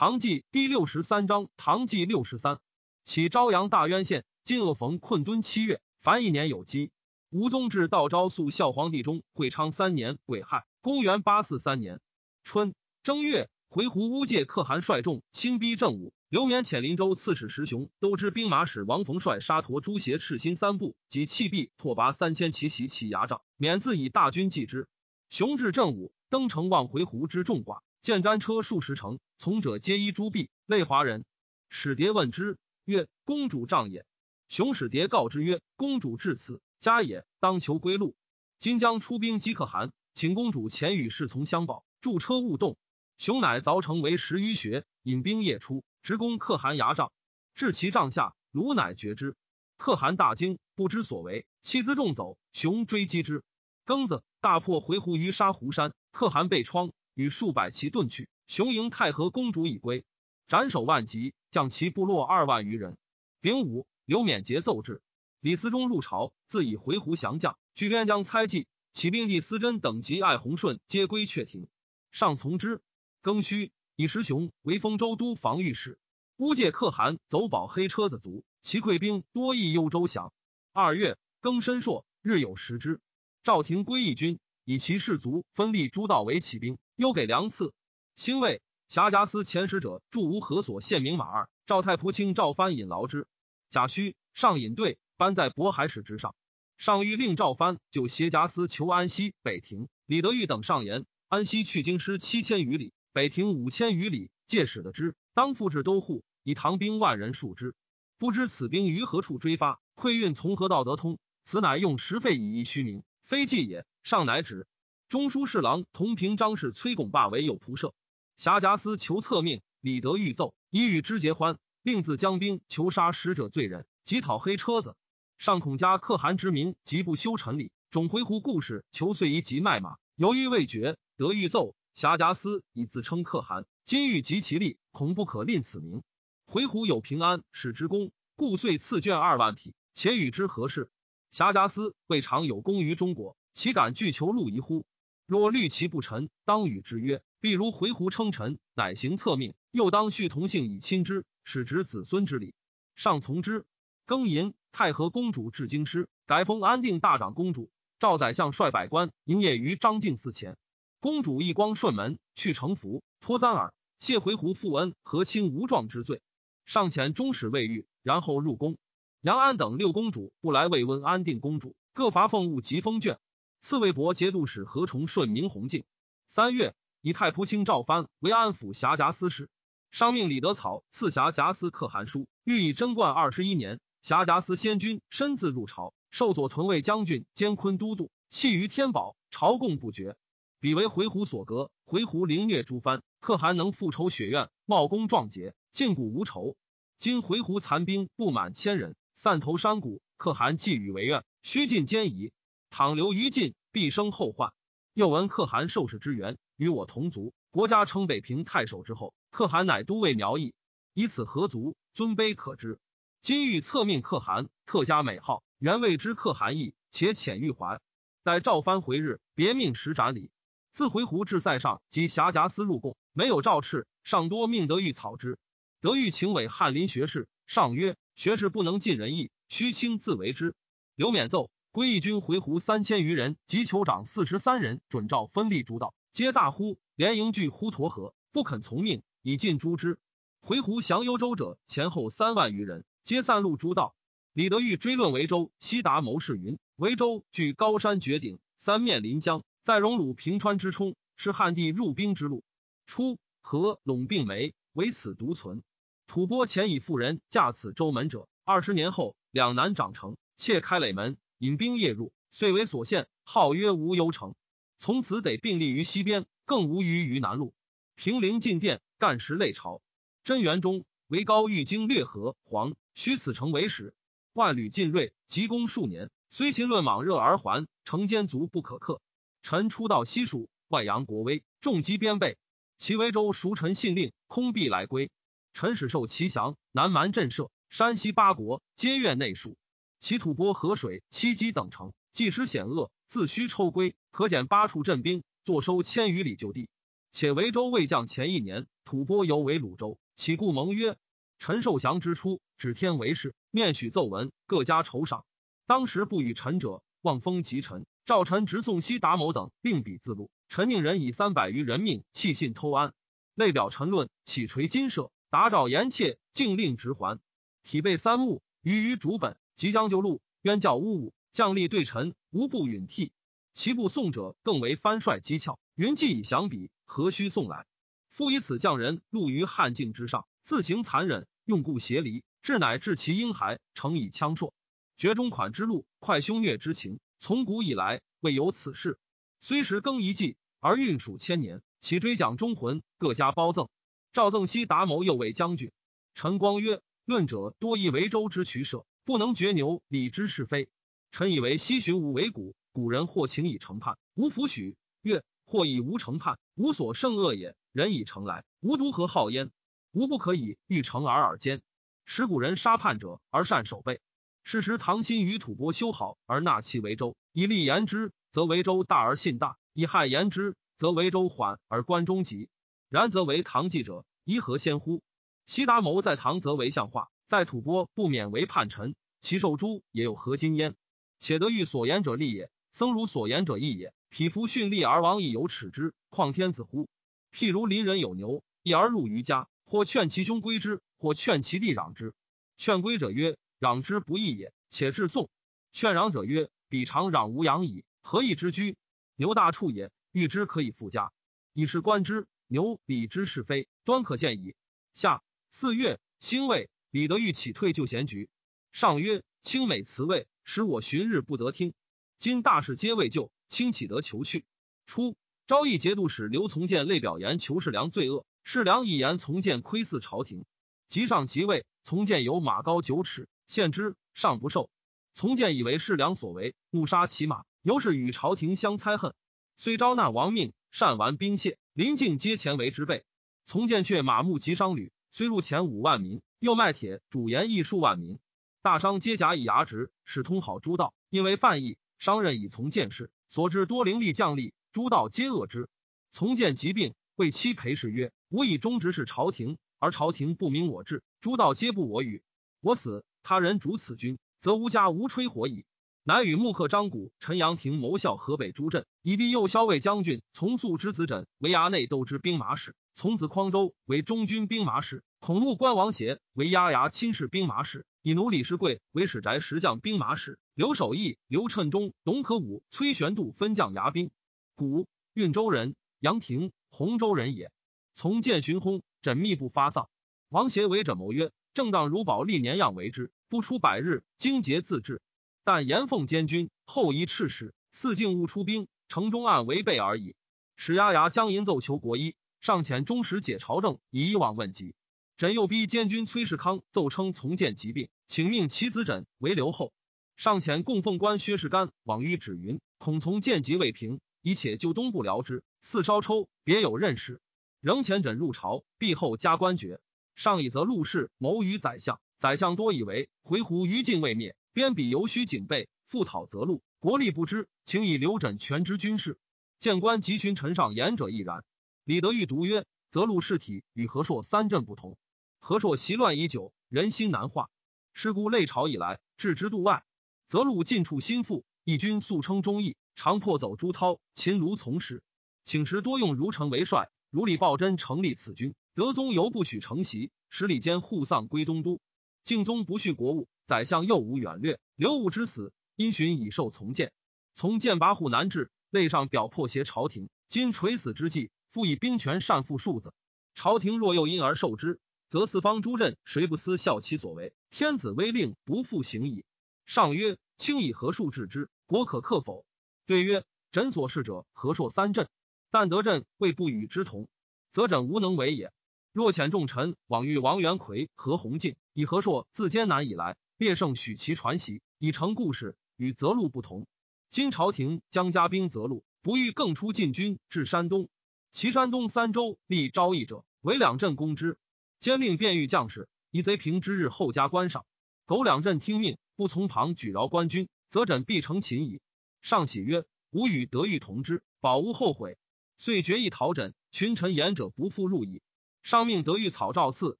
唐纪第六十三章，唐纪六十三，起朝阳大渊县，今恶逢困敦七月，凡一年有基。吴宗至道昭肃孝皇帝中，会昌三年癸亥，公元八四三年春正月，回鹘乌界可汗率众亲逼正武，刘勉遣林州刺史石雄，都知兵马使王逢帅沙陀朱协赤心三部及弃壁拓跋三千骑袭其牙帐，免自以大军继之。雄至正武，登城望回鹘之众寡。见战车数十乘，从者皆衣朱壁，类华人。使蝶问之曰：“公主帐也。”熊使蝶告之曰：“公主至此，家也，当求归路。今将出兵击可汗，请公主前与侍从相保，助车勿动。”熊乃凿城为十余穴，引兵夜出，直攻可汗牙帐，至其帐下，卢乃绝之。可汗大惊，不知所为，弃辎重走。熊追击之，庚子，大破回鹘于沙湖山，可汗被疮。与数百骑遁去，雄迎太和公主已归，斩首万级，将其部落二万余人。丙午，刘勉节奏至，李思忠入朝，自以回鹘降将，据边疆猜忌，起兵帝思真等及爱弘顺皆归阙庭，上从之。庚戌，以石雄为丰州都防御使。乌界可汗走保黑车子卒，其溃兵多益幽州降。二月，庚申朔，日有食之。赵廷归义军。以其士卒分立诸道为起兵，又给粮赐。兴卫侠夹司遣使者驻吴何所献名马二，赵太仆卿赵藩引劳之。贾诩上引队班在渤海使之上，上谕令赵藩就协夹司求安西北庭。李德裕等上言：安西去京师七千余里，北庭五千余里，借使得之，当复置都护，以唐兵万人数之。不知此兵于何处追发？馈运从何道得通？此乃用时费以益虚名，非计也。上乃止。中书侍郎同平张氏崔拱霸为右仆射。辖夹司求策命，李德裕奏，以与之结欢，令自将兵求杀使者罪人，即讨黑车子。上恐加可汗之名，即不修陈礼，总回鹘故事，求遂以及卖马，犹豫未决。德裕奏，辖夹司以自称可汗，今欲及其力，恐不可吝此名。回鹘有平安使之功，故遂赐绢二万匹，且与之何事？辖夹司未尝有功于中国。岂敢拒求路夷乎？若虑其不臣，当与之曰：“必如回鹘称臣，乃行策命。又当续同姓以亲之，使执子孙之礼。”上从之。庚寅，太和公主至京师，改封安定大长公主。赵宰相率百官营业于张敬寺前。公主一光顺门，去城服，托簪耳，谢回鹘负恩，和亲无状之罪。上前终使未遇，然后入宫。杨安等六公主不来慰问安定公主，各罚俸物及封卷。刺魏博节度使何崇顺明弘敬。三月，以太仆卿赵藩为安抚辖夹司使。上命李德草赐辖夹司可汗书，欲以贞观二十一年，辖夹司先君身自入朝，受左屯卫将军兼昆都督，弃于天宝，朝贡不绝。彼为回鹘所隔，回鹘凌虐诸藩，可汗能复仇雪怨，茂功壮节，尽古无仇。今回鹘残兵不满千人，散投山谷，可汗既与为怨，须尽坚夷。倘留于晋，必生后患。又闻可汗受氏之源，与我同族，国家称北平太守之后。可汗乃都尉苗裔，以此何足，尊卑可知。今欲册命可汗，特加美号，原谓之可汗意，且遣玉环。待赵藩回日，别命时斩礼。自回鹘至塞上，及辖夹司入贡，没有赵敕，尚多命德玉草之。德裕请委翰林学士，上曰：学士不能尽人意，须卿自为之。刘勉奏。归义军回鹘三千余人及酋长四十三人，准诏分立诸道，皆大呼，连营拒呼沱河，不肯从命，以尽诛之。回鹘降幽州者前后三万余人，皆散入诸道。李德裕追论维州，西达谋士云：维州据高山绝顶，三面临江，在荣鲁平川之冲，是汉地入兵之路。初，河陇并梅，唯此独存。吐蕃前以妇人驾此州门者，二十年后两南长成，窃开垒门。引兵夜入，遂为所陷，号曰无忧城。从此得并立于西边，更无余于南路。平陵进殿，干时累朝。贞元中，为高欲经略河黄，须此城为始。万旅进锐，急攻数年，虽秦论莽热而还，城坚足不可克。臣初到西蜀，外扬国威，重击边备。其威州熟臣信令，空必来归。臣使受其降，南蛮震慑，山西八国皆愿内属。其吐蕃河水七基等城，既失险恶，自须抽归。可减八处镇兵，坐收千余里就地。且维州未降前一年，吐蕃犹为鲁州，岂故盟曰：“陈寿祥之初，指天为誓，面许奏文，各家酬赏。当时不与陈者，望封及臣。赵臣直送西达某等，并笔自录。陈宁人以三百余人命弃信偷安，内表陈论，起垂金舍，达诏严切，竟令直还。体备三目，于于主本，即将就路，冤教呜呜，将吏对臣，无不允替。其部送者，更为藩帅讥诮。云既以降笔，何须送来？复以此匠人戮于汉境之上，自行残忍，用故挟离，至乃至其婴孩，诚以枪槊。绝中款之路，快凶虐之情，从古以来未有此事。虽时更一季，而运数千年，其追奖忠魂，各家褒赠。赵赠西达谋右卫将军。陈光曰：论者多以为州之取舍，不能决牛理之是非。臣以为西巡无为古，古人或情以成叛，无弗许；曰或以无成叛，无所胜恶也。人以成来，无独何好焉？无不可以欲成而耳兼。使古人杀叛者而善守备。是时唐亲与吐蕃修好而纳其为州，以利言之，则为州大而信大；以害言之，则为州缓而关中急。然则为唐继者，宜何先乎？西达谋在唐则为相化，在吐蕃不免为叛臣，其受诛也有何今焉？且得欲所言者利也，僧如所言者义也。匹夫训利而亡，亦有耻之，况天子乎？譬如邻人有牛，一而入于家，或劝其兄归之，或劝其弟攘之。劝归者曰：“攘之不义也。”且至宋，劝攘者曰：“彼常攘无养矣，何以之居？牛大畜也，欲之可以复家。以是观之，牛礼之是非，端可见矣。”下四月，辛未，李德裕起退就贤局。上曰：“清美辞位，使我旬日不得听。今大事皆未就。”清岂得求去。初，昭义节度使刘从谏类表言求世良罪恶，世良一言从谏窥伺朝廷。即上即位，从谏有马高九尺，献之，上不受。从谏以为世良所为，怒杀其马，由是与朝廷相猜恨。虽招纳王命，善玩兵械，临近皆前为之备。从谏却马目及商旅，虽入前五万民，又卖铁主盐亦数万民。大商皆假以牙职，使通好诸道，因为犯意，商人以从谏事。所知多灵力将吏，诸道皆恶之。从见疾病，为妻陪侍曰：“吾以忠直事朝廷，而朝廷不明我志，诸道皆不我与。我死，他人主此君，则吾家无吹火矣。”乃与穆克张古、陈阳亭谋效河北诸镇，以弟右骁卫将军从素之子枕为衙内斗之兵马使，从子匡周为中军兵马使，孔目关王协为押牙亲事兵马使，以奴李世贵为使宅石将兵马使。刘守义、刘趁忠、董可武、崔玄度分将牙兵。古运州人，杨廷洪州人也。从见寻轰，缜密不发丧。王协为者谋曰：“正当如保历年样为之，不出百日，精节自治。但严奉监军，后移赤使，四境勿出兵，城中案违背而已。”使牙牙将银奏求国医，上遣中使解朝政，以以往问疾。枕又逼监军崔世康奏称从见疾病，请命其子枕为留后。上前供奉官薛世干往谕指云：恐从见疾未平，以且就东部辽之。四稍抽，别有任事，仍前枕入朝，必后加官爵。上以则陆氏谋于宰相，宰相多以为回鹘余境未灭，边鄙犹须警备，复讨则禄，国力不知，请以刘枕全知军事。见官急寻臣上言者亦然。李德裕独曰：则禄事体与何硕三镇不同，何硕习乱已久，人心难化。是故累朝以来，置之度外。则禄近处心腹，义军素称忠义，常破走朱涛、秦卢从师，请时多用如成为帅。如李抱真成立此军，德宗犹不许承袭，使李坚护丧归东都。敬宗不恤国务，宰相又无远略。刘武之死，因循以受从谏。从谏跋扈难治，内上表破挟朝廷。今垂死之际，复以兵权善负庶子。朝廷若又因而受之，则四方诸镇谁不思效其所为？天子威令不复行矣。上曰：“卿以何数治之？国可克否？”对曰：“诊所事者，何硕三镇，但得镇未不与之同，则枕无能为也。若遣重臣往遇王元奎、何鸿敬，以何硕自艰难以来，列胜许其传习，以成故事，与泽路不同。今朝廷将加兵泽路，不欲更出禁军至山东，其山东三州立昭义者，为两镇攻之，兼令便御将士以贼平之日后加官赏。苟两镇听命。”不从旁举饶官军，则枕必成秦矣。上喜曰：“吾与德裕同之，保无后悔。”遂决意讨枕，群臣言者不复入矣。上命德育草诏赐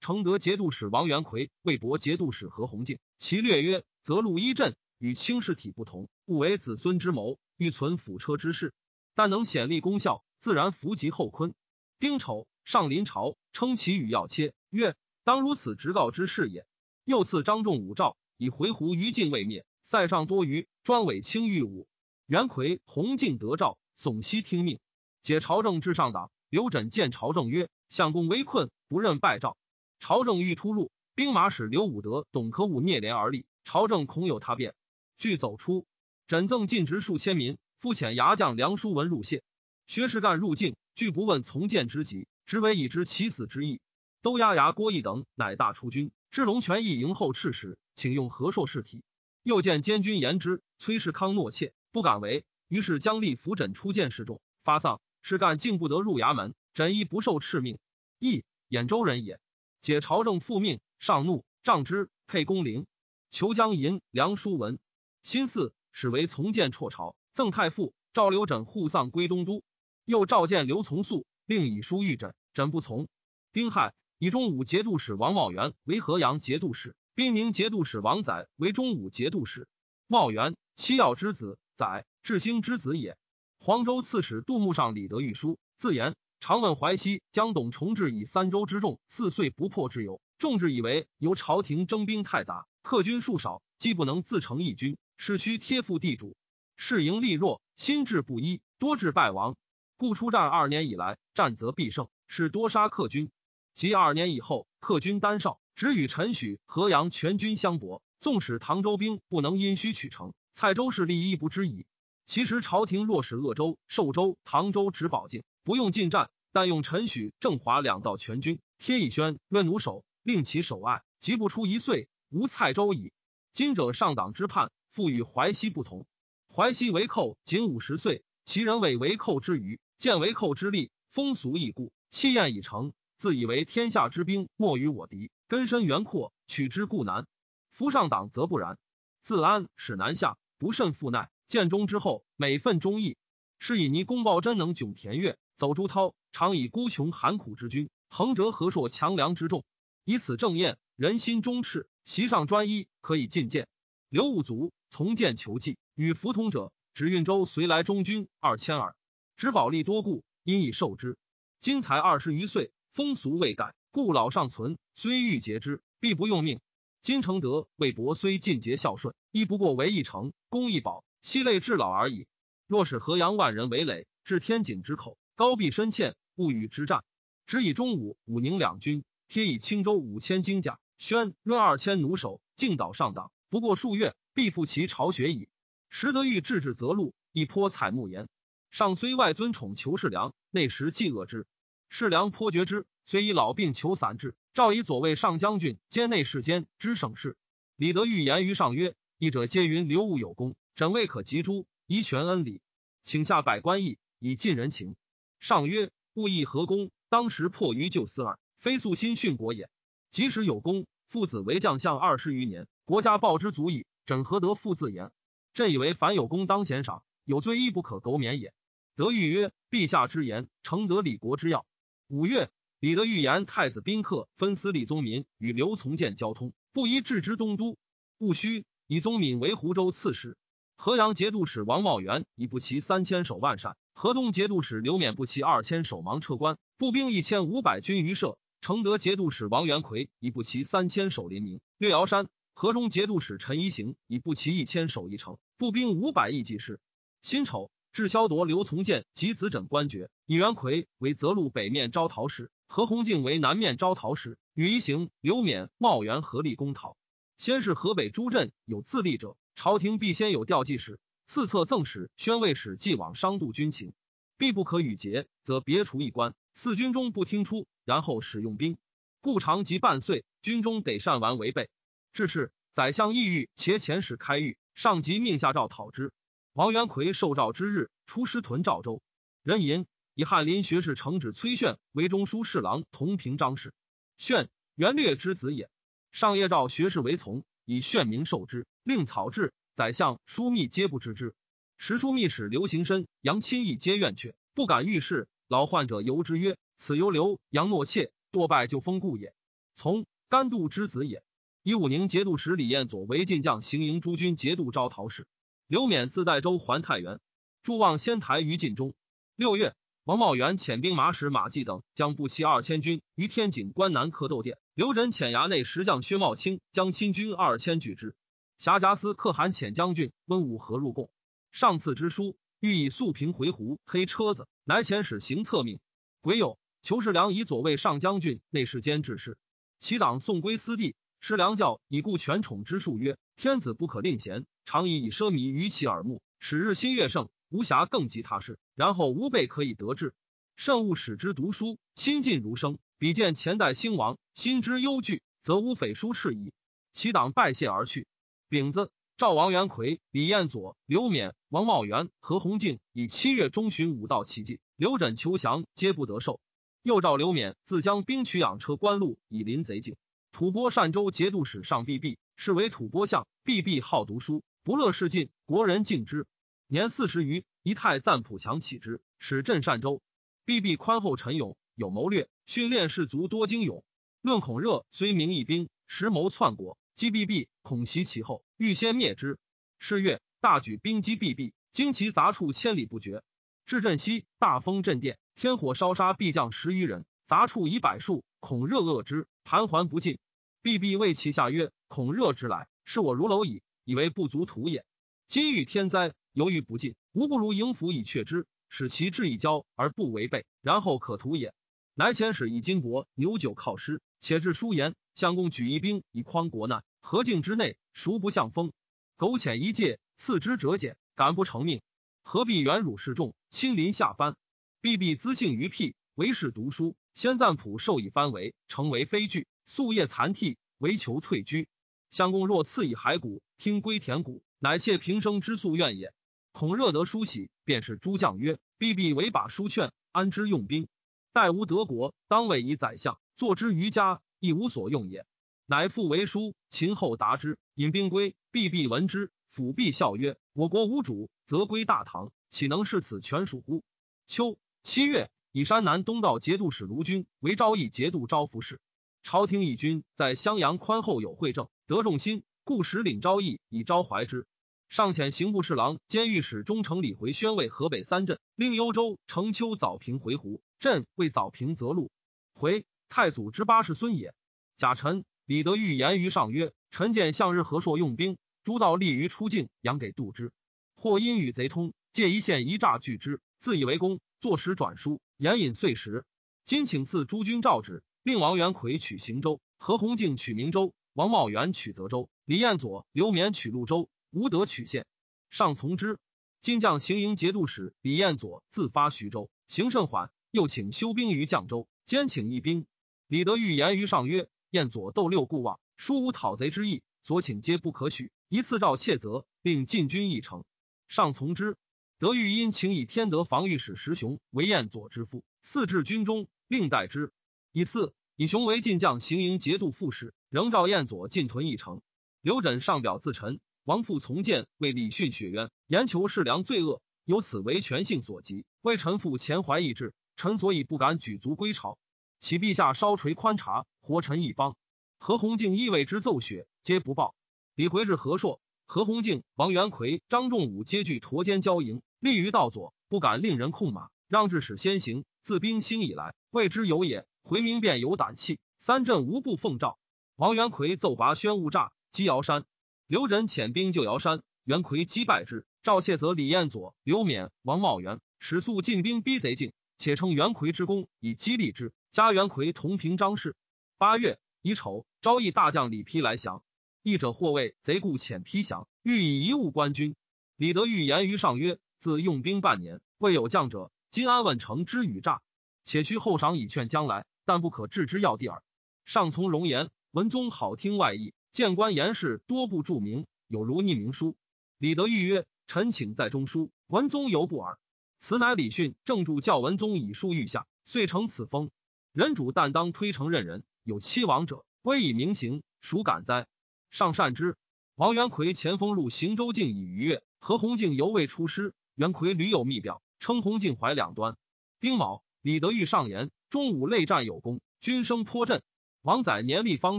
承德节度使王元奎、魏博节度使何弘敬。其略曰：则路一镇与卿士体不同，勿为子孙之谋，欲存辅车之事，但能显立功效，自然福及后坤。丁丑，上临朝，称其与要切，曰：当如此直告之事也。又赐张仲武诏，以回鹘于禁未灭，塞上多余，专委轻御武。元奎、洪敬得诏，悚悉听命，解朝政至上党。刘枕见朝政曰：“相公危困，不任拜诏。朝政欲出入，兵马使刘武德、董可武聂连而立，朝政恐有他变，俱走出。枕赠禁职数千民，复遣牙将梁叔文入谢。薛士干入境，拒不问从谏之急，实为已知其死之意。都押牙郭义等，乃大出军，至龙泉驿营后赤使，请用和硕事体。又见监军言之，崔世康诺妾，不敢为，于是将立扶枕出见示众，发丧。”是干竟不得入衙门，枕亦不受敕命。亦兖州人也，解朝政复命，上怒，杖之，配公陵。求将银梁书文，新四使为从谏辍朝，赠太傅。赵刘枕护丧归东都，又召见刘从素，令以书谕枕，枕不从。丁亥，以中武节度使王茂元为河阳节度使，滨宁节度使王载为中武节度使。茂元，七曜之子，载智兴之子也。黄州刺史杜牧上李德御书，自言常问淮西将董重治以三州之众四岁不破之由，众志以为由朝廷征兵太杂，客军数少，既不能自成一军，是需贴附地主。士营力弱，心智不一，多至败亡。故出战二年以来，战则必胜，是多杀客军。及二年以后，客军单少，只与陈许、河阳全军相搏，纵使唐州兵不能因虚取城，蔡州势力亦不知矣。其实朝廷若使鄂州、寿州、唐州直保境，不用进战，但用陈许、郑华两道全军贴以宣约弩手，令其守隘，即不出一岁，无蔡州矣。今者上党之叛，复与淮西不同。淮西为寇仅五十岁，其人为为寇之余，见为寇之力，风俗亦故，气焰已成，自以为天下之兵莫与我敌，根深源阔，取之固难。夫上党则不然，自安使南下，不甚负奈。建中之后，每份忠义，是以倪公报真能迥田岳，走朱涛，常以孤穷寒苦之君，横折河朔强梁之众，以此正验人心忠赤，席上专一，可以进谏。刘武卒从谏求计，与服同者，指运州随来中军二千耳。知宝力多故，因以受之。今才二十余岁，风俗未改，故老尚存，虽欲节之，必不用命。金承德、魏博虽尽节孝顺，亦不过为一城，攻一保。系累至老而已。若使河阳万人为累，至天井之口，高壁深堑，勿与之战。只以中武、武宁两军，贴以青州五千精甲，宣润二千弩手，径导上党。不过数月，必复其巢穴矣。时得欲制止则路，亦颇采木言。上虽外尊宠求士良，内实忌恶之。士良颇觉之，虽以老病求散治。诏以左卫上将军兼内侍监知省事。李德裕言于上曰：“义者皆云刘武有功。”枕未可及诸，宜全恩礼，请下百官议，以尽人情。上曰：勿议何功？当时迫于救私耳，非素心殉国也。即使有功，父子为将相二十余年，国家报之足矣。枕何得复自言？朕以为凡有功当贤赏，有罪亦不可苟免也。德裕曰：陛下之言，承得李国之要。五月，李德裕言太子宾客分司李宗民与刘从谏交通，不宜置之东都。戊戌，以宗敏为湖州刺史。河阳节度使王茂元以不齐三千守万善，河东节度使刘勉不齐二千守芒车关，步兵一千五百军于社。承德节度使王元奎以不齐三千守临宁，略瑶山。河中节度使陈一行以不齐一千守一城，步兵五百亿计事。辛丑，至萧夺刘从谏及子枕官爵，以元奎为泽路北面招讨使，何弘敬为南面招讨使，与一行、刘勉、茂元合力攻讨。先是河北诸镇有自立者。朝廷必先有调剂使、四策赠使、宣慰使，既往商度军情，必不可与节，则别除一官。四军中不听出，然后使用兵，故长及半岁，军中得善完为备。至是，宰相意欲且遣使开狱，上级命下诏讨之。王元奎受诏之日，出师屯赵州。人吟以翰林学士承旨崔铉为中书侍郎，同平章事。铉元略之子也。上夜诏学士为从。以炫名受之，令草制，宰相、枢密皆不知之。时枢密使刘行深、杨钦义皆怨却，不敢遇事。老患者由之曰：“此由刘杨诺妾堕败就封故也。”从甘度之子也。以武宁节度使李彦佐为晋将行营诸军节度招讨使。刘勉自代州还太原，驻望仙台于晋中。六月，王茂元遣兵马使马季等将步骑二千军于天井关南克斗殿。刘仁遣衙内石将薛茂清将亲军二千拒之。辖甲司可汗遣将军温武和入贡，上赐之书，欲以素平回鹘黑车子，乃遣使行策命。癸酉，裘世良以左卫上将军、内侍监制事。其党送归私地。师良教以故权宠之术曰：天子不可令贤，常以以奢靡于其耳目，使日新月盛，无暇更及他事。然后吾辈可以得志，慎勿使之读书，亲近如生。比见前代兴亡，心之忧惧，则无匪书斥矣。其党拜谢而去。丙子，赵王元奎、李彦佐、刘勉、王茂元、何弘敬以七月中旬武道奇迹，刘枕求降，皆不得受。又召刘勉自将兵取养车关路，以临贼境。吐蕃善州节度使上毕毕，是为吐蕃相。毕毕好读书，不乐事尽，国人敬之。年四十余，一太赞普强起之，使镇善州。毕毕宽厚沉勇，有谋略，训练士卒多精勇。论孔热虽名义兵，实谋篡国。击必必，恐袭其后，欲先灭之。是月，大举兵击必必，惊其杂处千里不绝。至镇西，大风震电，天火烧杀必将十余人，杂处以百数。恐热恶之，盘桓不进。必必谓其下曰：“恐热之来，是我如蝼蚁，以为不足图也。今遇天灾，犹豫不尽，吾不如迎府以却之，使其志以交而不违背，然后可图也。”乃遣使以金帛、牛酒犒师，且至书言。相公举一兵以匡国难，何境之内，孰不向风？苟遣一介，赐之者减，敢不成命？何必远辱示众，亲临下藩？必必资幸于辟，为士读书。先赞普授以藩为，成为非据，夙夜残替，唯求退居。相公若赐以骸骨，听归田谷，乃妾平生之夙愿也。恐热得书喜，便是诸将曰：必必为把书劝，安之用兵？待无德国，当位以宰相，坐之于家。亦无所用也，乃复为书。秦后答之，引兵归，必必闻之，辅必笑曰：“我国无主，则归大唐，岂能视此权属乎？”秋七月，以山南东道节度使卢军为昭义节度招抚使。朝廷以军在襄阳宽厚有惠政，得众心，故使领昭义以昭怀之。上遣刑部侍郎兼御史中丞李回宣慰河北三镇，令幽州、城丘早平回鹘镇为早平泽路回。太祖之八世孙也。贾臣、李德裕言于上曰：“臣见向日和硕用兵，诸道利于出境，养给度之。或因与贼通，借一线一诈拒之，自以为功，坐时转书，言引碎石。今请赐诸军诏旨，令王元奎取行州，何弘敬取明州，王茂元取泽州，李彦佐、刘勉取潞州，吴德取县。上从之。今将行营节度使李彦佐自发徐州，行甚缓，又请修兵于绛州，兼请一兵。”李德裕言于上曰：“彦左斗六固望，殊无讨贼之意，所请皆不可许。一次诏窃责，令进军一城。上从之。德裕因请以天德防御使石雄为彦左之父，赐至军中，令代之。以次以雄为晋将行营节度副使，仍召燕左进屯一城。刘枕上表自陈，王父从谏为李训雪冤，言求士良罪恶，由此为权性所及，为臣父前怀异志，臣所以不敢举足归朝。”启陛下稍垂宽察，活臣一方。何弘敬亦为之奏雪，皆不报。李回至何硕，何弘敬、王元奎、张仲武皆具驼肩交迎，立于道左，不敢令人控马，让至使先行。自兵兴以来，未知有也。回明便有胆气，三镇无不奉诏。王元奎奏拔宣务诈击瑶山，刘仁遣兵救瑶山，元奎击败之。赵窃则李彦佐、刘勉、王茂元使速进兵逼贼境，且称元奎之功以激励之。加元奎同平张氏。八月乙丑，昭义大将李丕来降。义者或谓贼故遣丕降，欲以一物官军。李德裕言于上曰：“自用兵半年，未有将者。今安问成之与诈，且需后赏以劝将来，但不可置之要地耳。”上从容言。文宗好听外意，谏官言事多不注明，有如匿名书。李德裕曰：“臣请在中书。”文宗犹不耳。此乃李训正助教文宗以书御下，遂成此风。人主但当推承任人，有欺王者，威以明行，孰敢哉？上善之。王元奎前锋入行州境以逾越，何弘敬犹未出师。元奎屡有密表，称弘敬怀两端。丁卯，李德裕上言：中午内战有功，军声颇振。王载年力方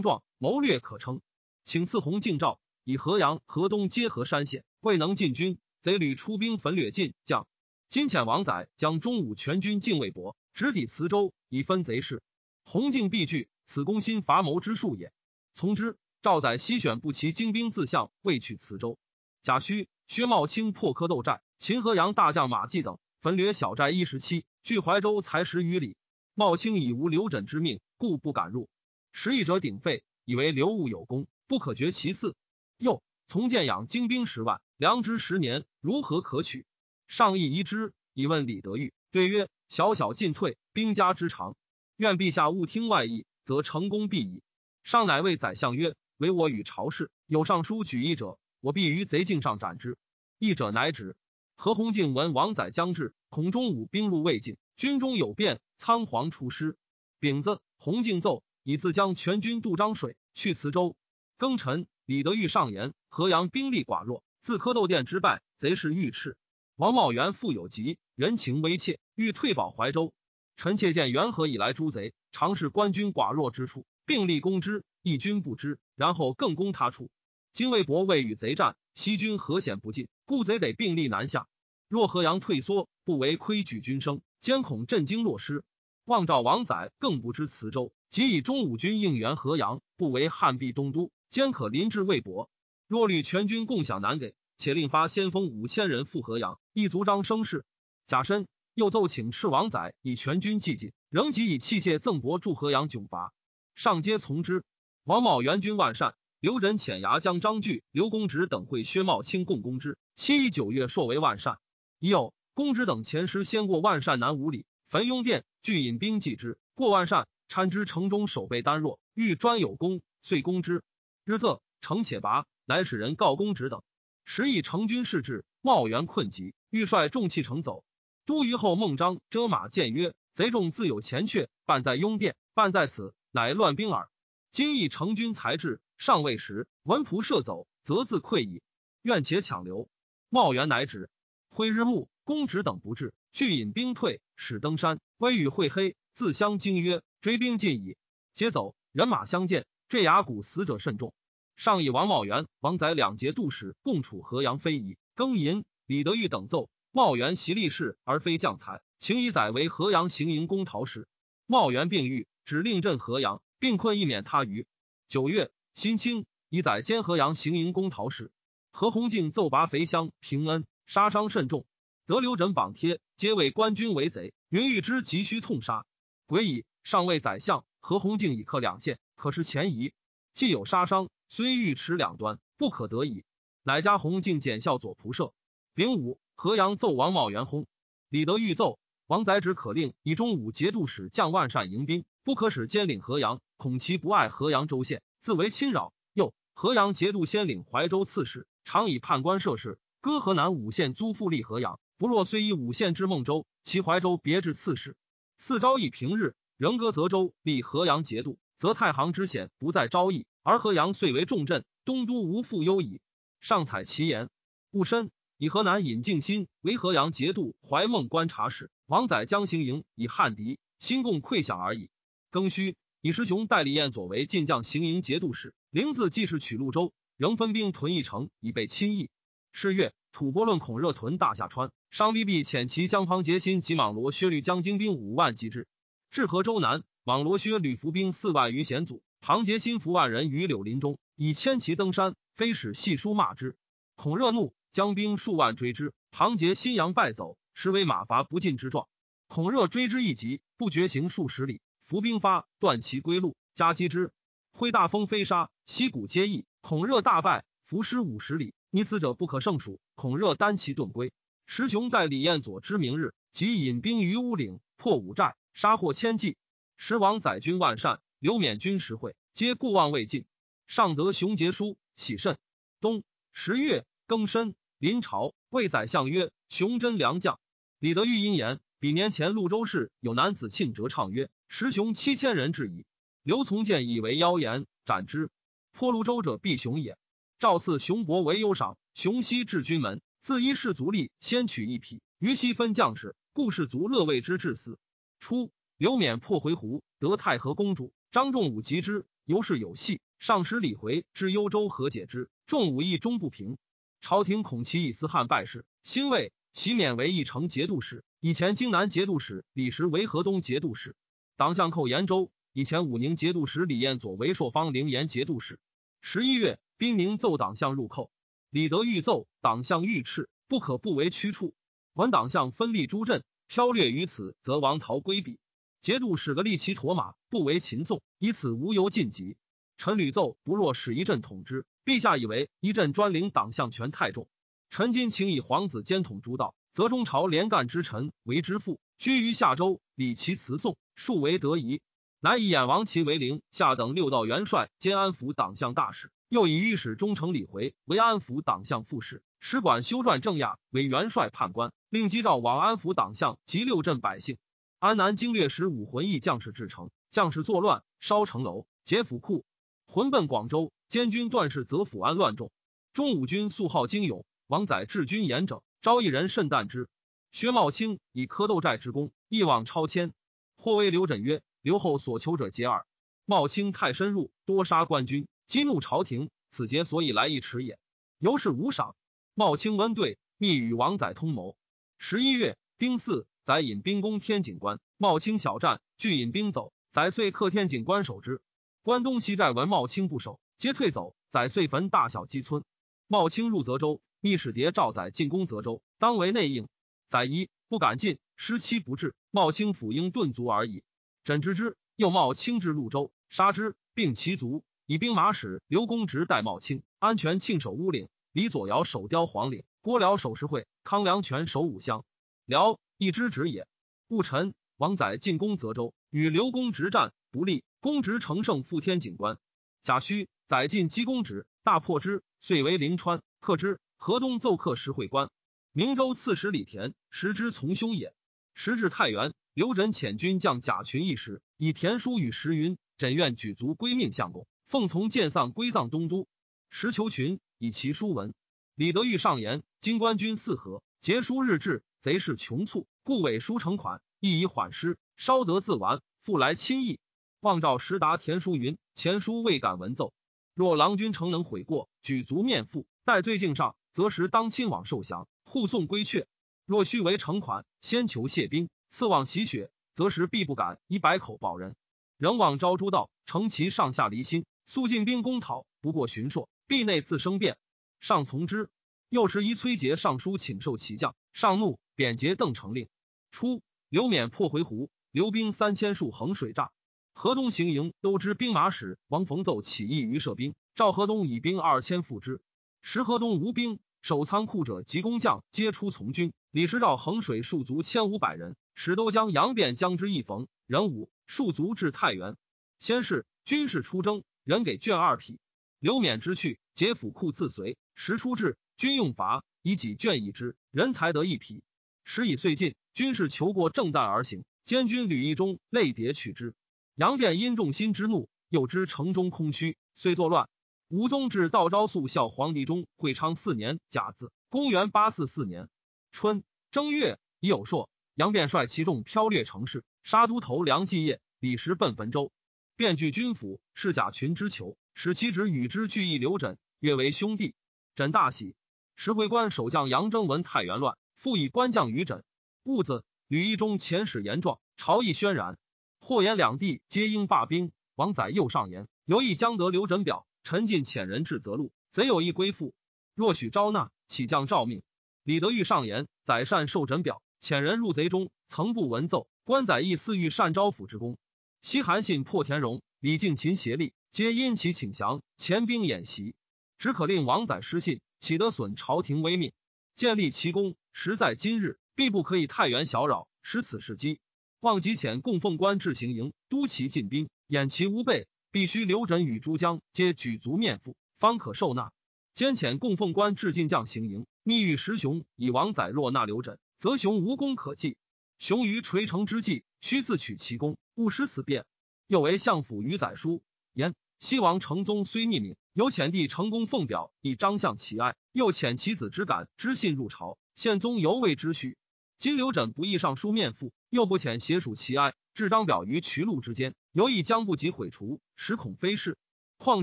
壮，谋略可称，请赐洪敬诏，以河阳、河东皆河山县，未能进军，贼屡出兵焚掠晋将。今遣王载将中武全军进魏博，直抵磁州，以分贼势。洪敬必惧，此攻心伐谋之术也。从之。赵载西选不齐精兵自向，未取磁州。贾诩、薛茂清破蝌蚪寨，秦河阳大将马季等焚掠小寨一十七，距怀州才十余里。茂清已无刘枕之命，故不敢入。时役者鼎沸，以为刘武有功，不可绝其嗣。又从建养精兵十万，良之十年，如何可取？上意疑之，以问李德裕，对曰：“小小进退，兵家之常。愿陛下勿听外议，则成功必矣。”上乃谓宰相曰。唯我与朝事有上书举义者，我必于贼境上斩之。义者乃止。何弘敬闻王载将至，恐中武兵入魏境，军中有变，仓皇出师。丙子，弘敬奏以自将全军渡漳水，去磁州。庚辰，李德裕上言：河阳兵力寡弱，自蝌蚪店之败，贼势愈炽。王茂元复有疾，人情危切，欲退保怀州。臣妾见元和以来诸贼，常是官军寡弱之处，并力攻之。义军不知，然后更攻他处。今魏博未与贼战，西军何险不进？故贼得并力南下。若河阳退缩，不为亏举军声，兼恐震惊落失。望赵王载更不知磁州，即以中武军应援河阳，不为汉必东都，兼可临至魏博。若虑全军共享难给，且令发先锋五千人赴河阳，一足张声势。贾深又奏请赤王载以全军既进，仍即以器械赠帛助河阳窘伐。上皆从之。王茂元军万善，刘仁遣牙将张据、刘公直等会薛茂清共攻之。七乙九月，朔为万善。已有公直等前师先过万善南五里，焚雍殿，俱引兵济之。过万善，参知城中守备单弱，欲专有功，遂攻之。日仄，城且拔，乃使人告公直等。时以成军事至，茂元困急，欲率众弃城走。都虞后孟章遮马谏曰：“贼众自有前阙，半在雍殿，半在此，乃乱兵耳。”今亦成军才智，尚未时，文仆射走，则自溃矣。愿且抢留。茂元乃止。挥日暮，公直等不至，俱引兵退，使登山。微雨晦黑，自相惊曰：“追兵近矣。”皆走，人马相见，坠崖谷，死者甚众。上以王茂元、王载两节度使共处河阳非遗。庚寅，李德裕等奏：茂元袭立士而非将才，请以载为河阳行营公陶使。茂元病愈，指令镇河阳。并困以免他余。九月，辛清以载兼河阳行营公陶使。何弘敬奏拔肥乡平恩，杀伤甚重。得刘枕榜贴，皆谓官军为贼。云欲之急需痛杀。癸乙，上谓宰相何弘敬以克两县，可是前移。既有杀伤，虽欲持两端，不可得已。乃加弘敬检校左仆射。丙午，河阳奏王茂元薨。李德裕奏王载旨可令以中武节度使将万善迎兵，不可使兼领河阳。恐其不爱河阳州县，自为侵扰。又河阳节度先领怀州刺史，常以判官涉事，割河南五县租赋立河阳。不若虽以五县至孟州，其怀州别置刺史。四昭义平日，仍割泽州立河阳节度，则太行之险不在昭义，而河阳遂为重镇，东都无复忧矣。上采其言，戊申以河南尹敬新为河阳节度怀孟观察使，王载将行营以汉敌，心共溃饷而已。庚戌。以师雄代李彦佐为晋将行营节度使，灵字既是取潞州，仍分兵屯一城，以备亲议。是月，吐蕃论孔热屯大夏川，商逼必遣其将庞杰新及莽罗薛律将精兵五万击之。至河州南，网罗薛吕伏兵四万余险阻，庞杰新伏万人于柳林中，以千骑登山，非使细书骂之。孔热怒，将兵数万追之，庞杰新阳败走，实为马乏不进之状。孔热追之一急，不觉行数十里。伏兵发，断其归路，夹击之。挥大风飞沙，溪谷皆溢。孔热大败，伏尸五十里，溺死者不可胜数。孔热单骑遁归。石雄待李彦佐之明日，即引兵于乌岭，破五寨，杀获千计。时王载军万善，刘勉军十会，皆故望未尽。上得雄杰书，喜甚。冬十月庚申，临朝，魏宰相曰：“雄真良将。”李德裕因言，比年前潞州市有男子庆哲唱曰。十雄七千人至矣。刘从谏以为妖言，斩之。破潞州者，必雄也。赵赐雄伯为优赏。雄西至军门，自一士卒吏先取一匹，于西分将士，故士卒乐为之至死。初，刘勉破回鹘，得太和公主。张仲武及之，尤是有隙。上使李回至幽州和解之。仲武意终不平，朝廷恐其以私汉败事，兴魏，其免为义城节度使。以前荆南节度使李时为河东节度使。党相寇延州。以前武宁节度使李彦佐为朔方灵延节度使。十一月，兵宁奏党相入寇。李德欲奏，党相欲斥，不可不为屈处。闻党相分立诸镇，剽掠于此，则王逃归避。节度使个立其驼马，不为秦宋，以此无由晋级。臣屡奏，不若使一阵统之。陛下以为一阵专领党项权太重，臣今请以皇子兼统诸道，则中朝连干之臣为之父，居于下州，理其辞颂，数为得宜。乃以衍王齐为陵下等六道元帅兼安抚党项大使，又以御史中丞李回为安抚党项副使，使管修撰正亚为元帅判官，令击诏往安抚党项及六镇百姓。安南经略使武魂义将士至城，将士作乱，烧城楼，劫府库，魂奔广州。监军段氏则抚安乱众，中武军素好精勇，王载治军严整，招一人甚惮之。薛茂清以蝌蚪寨之功，一往超千。或谓刘枕曰：“刘后所求者皆耳。茂清太深入，多杀官军，激怒朝廷，此节所以来一迟也。由是无赏。茂清温对，密与王载通谋。十一月丁巳，载引兵攻天井关，茂清小战，拒引兵走。载遂克天井关守之。关东西寨闻茂清不守。”皆退走，载遂焚大小积村。茂清入泽州，密使谍召载进攻泽州，当为内应。载疑不敢进，失期不至。茂清府应顿足而已。枕知之，又茂清至潞州，杀之，并其族。以兵马使刘公直代茂卿，安全庆守乌岭，李左尧守雕黄岭，郭辽守石会，康梁全守武乡。辽一之职也。戊辰，王载进攻泽州，与刘公直战不利，公直乘胜赴天井关。贾诩。载进积公直，大破之，遂为临川。克之，河东奏克石会关。明州刺史李田时之从兄也。时至太原，刘枕遣军将贾群一时，以田书与石云，枕愿举族归命相公，奉从建丧归葬东都。石求群以其书文。李德裕上言：今官军四合，节书日至，贼势穷促，故委书成款，亦以缓师，稍得自完，复来亲议。望召时达田书云：前书未敢闻奏。若郎君诚能悔过，举足面负，待罪敬上，则时当亲往受降，护送归阙；若须为成款，先求谢兵，次往洗雪，则时必不敢以百口保人。仍往招诸道，乘其上下离心，速进兵攻讨，不过巡朔，壁内自生变。上从之。又时一崔杰上书请受其将，上怒，贬节邓成令。初，刘勉破回鹘，留兵三千数衡水栅。河东行营都知兵马使王逢奏起义于射兵，赵河东以兵二千复之。时河东无兵，守仓库者及工匠皆出从军。李时照衡水戍卒千五百人，使都将杨变将之一逢人武戍卒至太原。先是军士出征，人给卷二匹。刘勉之去，解府库自随。时出至，军用乏，以己卷一之，人才得一匹。时已岁尽，军士求过正旦而行，监军吕义中泪迭取之。杨变因众心之怒，又知城中空虚，遂作乱。吴宗至道昭肃孝皇帝中会昌四年甲子，公元八四四年春正月已有朔，杨变率其众飘掠城市，杀都头梁继业。李时奔汾州，便据军府，是贾群之囚，使其侄与之俱议刘枕，约为兄弟。枕大喜。石回关守将杨征闻太原乱，复以官将于枕。戊子，吕义中遣使言状，朝议轩然。霍延两地皆应罢兵。王载又上言：由意将得刘枕表，陈进遣人至泽路，贼有意归附。若许招纳，起将诏命。李德裕上言：宰善受枕表，遣人入贼中，曾不闻奏。官载亦似欲善招抚之功。西韩信破田荣，李敬勤协力，皆因其请降，前兵演习，只可令王载失信，岂得损朝廷威命？建立其功，实在今日，必不可以太原小扰，失此时机。望即遣供奉官至行营，督其进兵，掩其无备。必须刘枕与诸将皆举足面腹，方可受纳。兼遣供奉官至进将行营，密谕石雄以王载若纳刘枕，则雄无功可继。雄于垂成之际，须自取其功，勿失此变。又为相府余载书言：西王成宗虽逆命，有遣帝成功奉表以彰相其爱，又遣其子之感知信入朝。宪宗犹未知许。今刘枕不易上书面赋，又不遣写属其哀，置张表于渠路之间，犹亦将不及毁除，实恐非是。况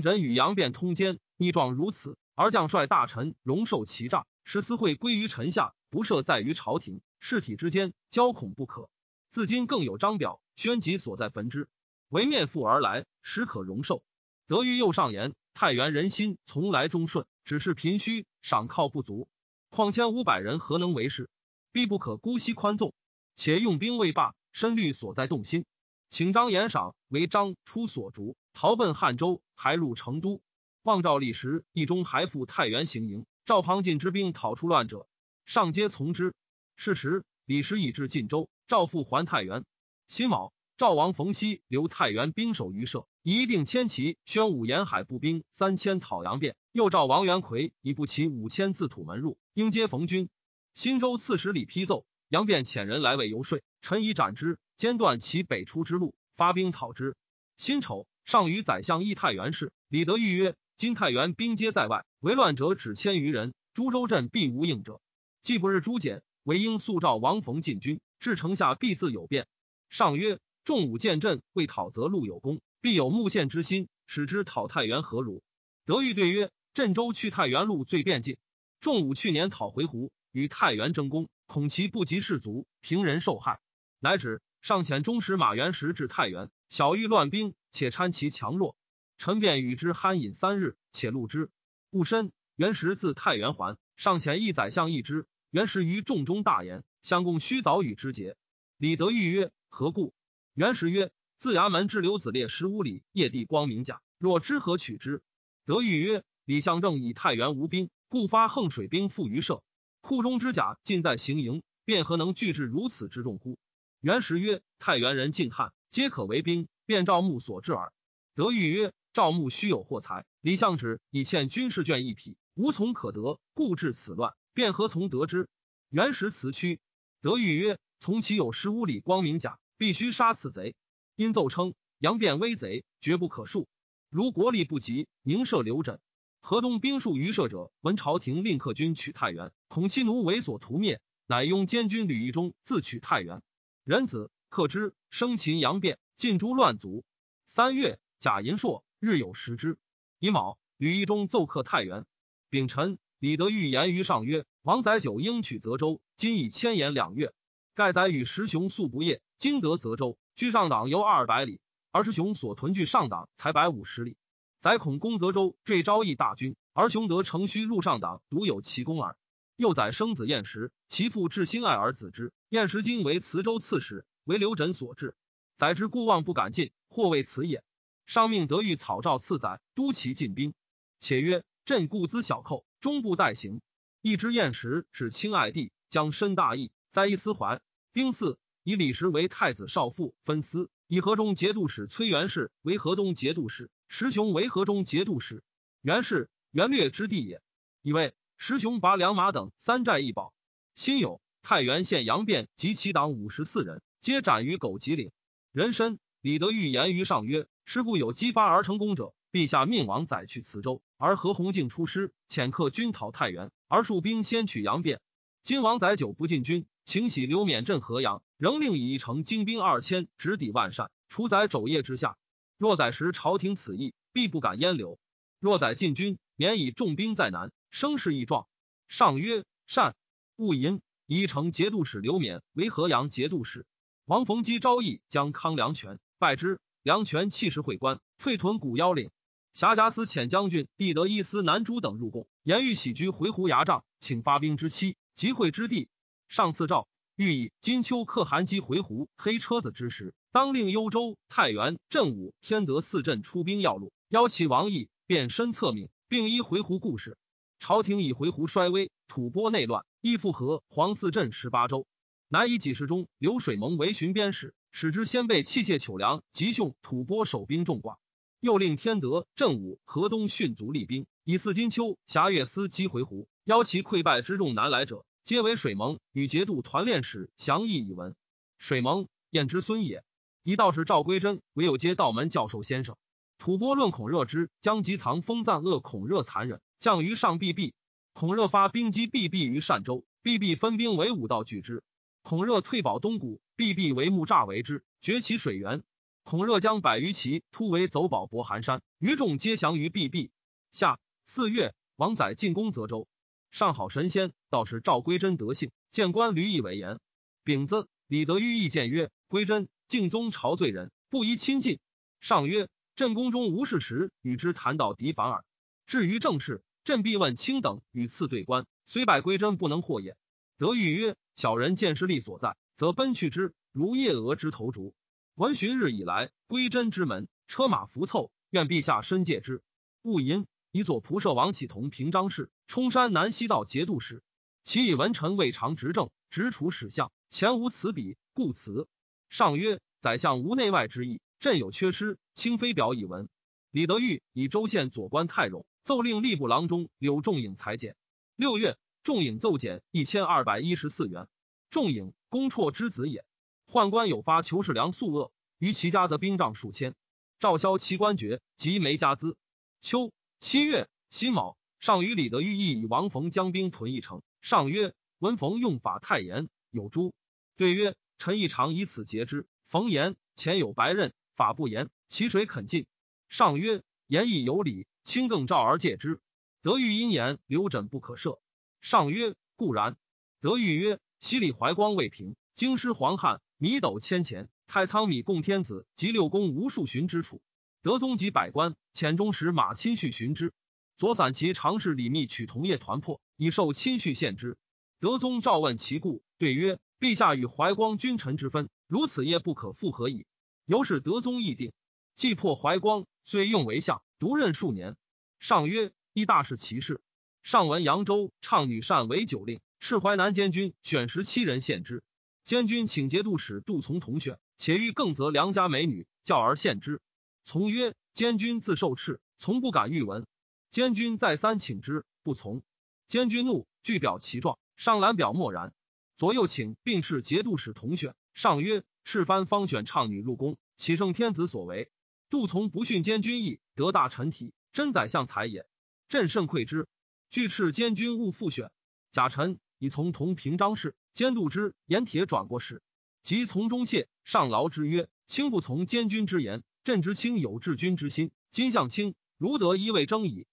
枕与杨辩通奸，逆状如此，而将帅大臣容受其诈，使私会归于臣下，不设在于朝廷，事体之间交恐不可。自今更有张表，宣集所在焚之，为面赋而来，实可容受。德于右上言，太原人心从来忠顺，只是贫虚，赏靠不足。况千五百人何能为事？必不可姑息宽纵，且用兵未罢，深虑所在动心，请张延赏为张出所逐，逃奔汉州，还入成都。望赵立时，一中还赴太原行营，赵庞进之兵讨出乱者，上皆从之。是时，李时已至晋州，赵复还太原。辛卯，赵王冯熙留太原兵守于社，一定千骑，宣武沿海步兵三千讨杨变。又召王元奎以步骑五千自土门入，应接冯军。新州刺史李批奏，杨变遣人来为游说，臣以斩之，间断其北出之路，发兵讨之。辛丑，上与宰相议太原事，李德裕曰：今太原兵皆在外，为乱者只千余人，株洲镇必无应者。既不日诛减，唯应速召王冯进军，至城下必自有变。上曰：众武见阵，未讨则路有功，必有木县之心，使之讨太原何如？德谕对曰。镇州去太原路最便近，仲武去年讨回鹘，与太原争功，恐其不及士卒，平人受害，乃止。上遣中使马元石至太原，小遇乱兵，且参其强弱。臣便与之酣饮三日，且录之。戊申，元实自太原还，上遣一宰相议之。元实于众中大言，相公须早与之节。李德裕曰：何故？元实曰：自衙门至刘子烈十五里，夜地光明甲，若知何取之？德裕曰。李相正以太原无兵，故发横水兵赴于社，库中之甲尽在行营，便何能聚至如此之众乎？元时曰：太原人尽汉，皆可为兵，便赵牧所至耳。德裕曰：赵牧须有货财，李相指以欠军事卷一匹，无从可得，故致此乱，便何从得之？元时辞屈。德裕曰：从其有十五里光明甲，必须杀此贼。因奏称杨变威贼，绝不可恕。如国力不及，宁设留枕。河东兵戍于社者，闻朝廷令客军取太原，恐其奴为所屠灭，乃拥监军吕义中自取太原。仁子克之，生擒杨变，尽诛乱族。三月，贾银硕日有食之。乙卯，吕义中奏克太原。丙辰，李德裕言于上曰：“王载久应取泽州，今已千言两月。盖载与石雄素不夜，今得泽州，居上党犹二百里，而石雄所屯据上党才百五十里。”宰恐攻泽州，坠昭义大军，而雄德乘虚入上党，独有其功耳。又宰生子晏时，其父至心爱而子之。晏时今为磁州刺史，为刘枕所制。宰之故望不敢进，或为此也。上命得御草诏赐宰，督其进兵。且曰：朕故资小寇，终不待行。一知晏时指亲爱弟，将身大义，在一思怀。丁巳，以李时为太子少傅，分司。以河中节度使崔元氏为河东节度使。石雄为河中节度使，元氏元略之地也。以为石雄拔良马等三寨一保。辛酉，太原县杨变及其党五十四人，皆斩于狗急岭。人参李德裕言于上曰：“是故有激发而成功者，陛下命王载去磁州，而何鸿敬出师遣客军讨太原，而戍兵先取杨变。今王载久不进军，请喜刘勉镇河阳，仍令以一城精兵二千直抵万善，除宰肘腋之下。”若载时朝廷此意，必不敢焉留。若载进军，免以重兵在南，声势亦壮。上曰：“善。”勿淫。宜城节度使刘勉为河阳节度使。王逢基招义将康梁权，拜之。梁权气势会官，退屯古腰岭。辖甲司遣将军弟德伊司南诸等入贡，言欲喜居回鹘牙帐，请发兵之期，集会之地。上赐诏，欲以金秋可汗击回鹘黑车子之时。当令幽州、太原、镇武、天德四镇出兵要路，邀其王毅，便身策命，并依回鹘故事。朝廷以回鹘衰微，吐蕃内乱，亦复合黄四镇十八州，乃以几世中流水蒙为巡边使，使之先被器械糗粮，吉凶吐蕃守兵众寡。又令天德、镇武、河东迅卒立兵，以四金秋、侠月司击回鹘，邀其溃败之众南来者，皆为水蒙与节度团练使详议以闻。水蒙，燕之孙也。一道士赵归真唯有接道门教授先生。吐蕃论孔热之将及藏封赞恶孔热残忍，降于上毕毕。孔热发兵击毕毕于善州，毕毕分兵为五道拒之。孔热退保东谷，必必为木栅为之，绝其水源。孔热将百余骑突围走保博寒山，余众皆降于必必。下四月，王载进攻泽州。上好神仙，道士赵归真德性，见官吕以为言。丙子，李德裕意见曰：“归真，敬宗朝罪人，不宜亲近。”上曰：“朕宫中无事时，与之谈道敌反耳。至于政事，朕必问卿等与次对官，虽败归真不能获也。”德裕曰：“小人见势力所在，则奔去之，如夜蛾之投烛。闻旬日以来，归真之门，车马浮凑，愿陛下深戒之。勿淫。”以左仆射王启同平章事，冲山南西道节度使。其以文臣未尝执政，直处史相，前无此比，故辞。上曰：宰相无内外之意，朕有缺失，卿非表以闻。李德裕以州县左官太荣奏令吏部郎中柳仲颖裁减。六月，仲颖奏减一千二百一十四元。仲颖，公绰之子也。宦官有发求士良宿恶，于其家得兵仗数千，赵萧其官爵，及没家资。秋。七月辛卯，上与李德裕议以王冯将兵屯一城。上曰：“文冯用法太严，有诛。”对曰：“臣亦常以此节之。冯言前有白刃，法不严，其谁肯进？”上曰：“言亦有理，卿更召而戒之。”德裕因言刘枕不可赦。上曰：“固然。”德裕曰：“西里怀光未平，京师黄汉，米斗千钱，太仓米供天子及六宫无数寻之处。”德宗及百官遣中使马亲叙寻之，左散骑常侍李密取同业团破，以受亲叙献之。德宗召问其故，对曰：“陛下与怀光君臣之分，如此业不可复合矣。”由是德宗议定，既破怀光，虽用为相，独任数年。上曰：“一大事其事。”上闻扬州倡女善为酒令，是淮南监军选十七人献之。监军请节度使杜从同选，且欲更择良家美女，教而献之。从曰：“监军自受敕，从不敢欲闻。”监军再三请之，不从。监军怒，具表其状。上览表默然。左右请，并斥节度使同选。上曰：“赤藩方选倡女入宫，岂胜天子所为？杜从不逊监军意，得大臣体，真宰相才也。朕甚愧之。据敕监军勿复选。贾臣已从同平章事，监督之言铁转过时，即从中谢。上劳之曰：‘卿不从监军之言。’朕知卿有治军之心，今向卿如得一位争矣。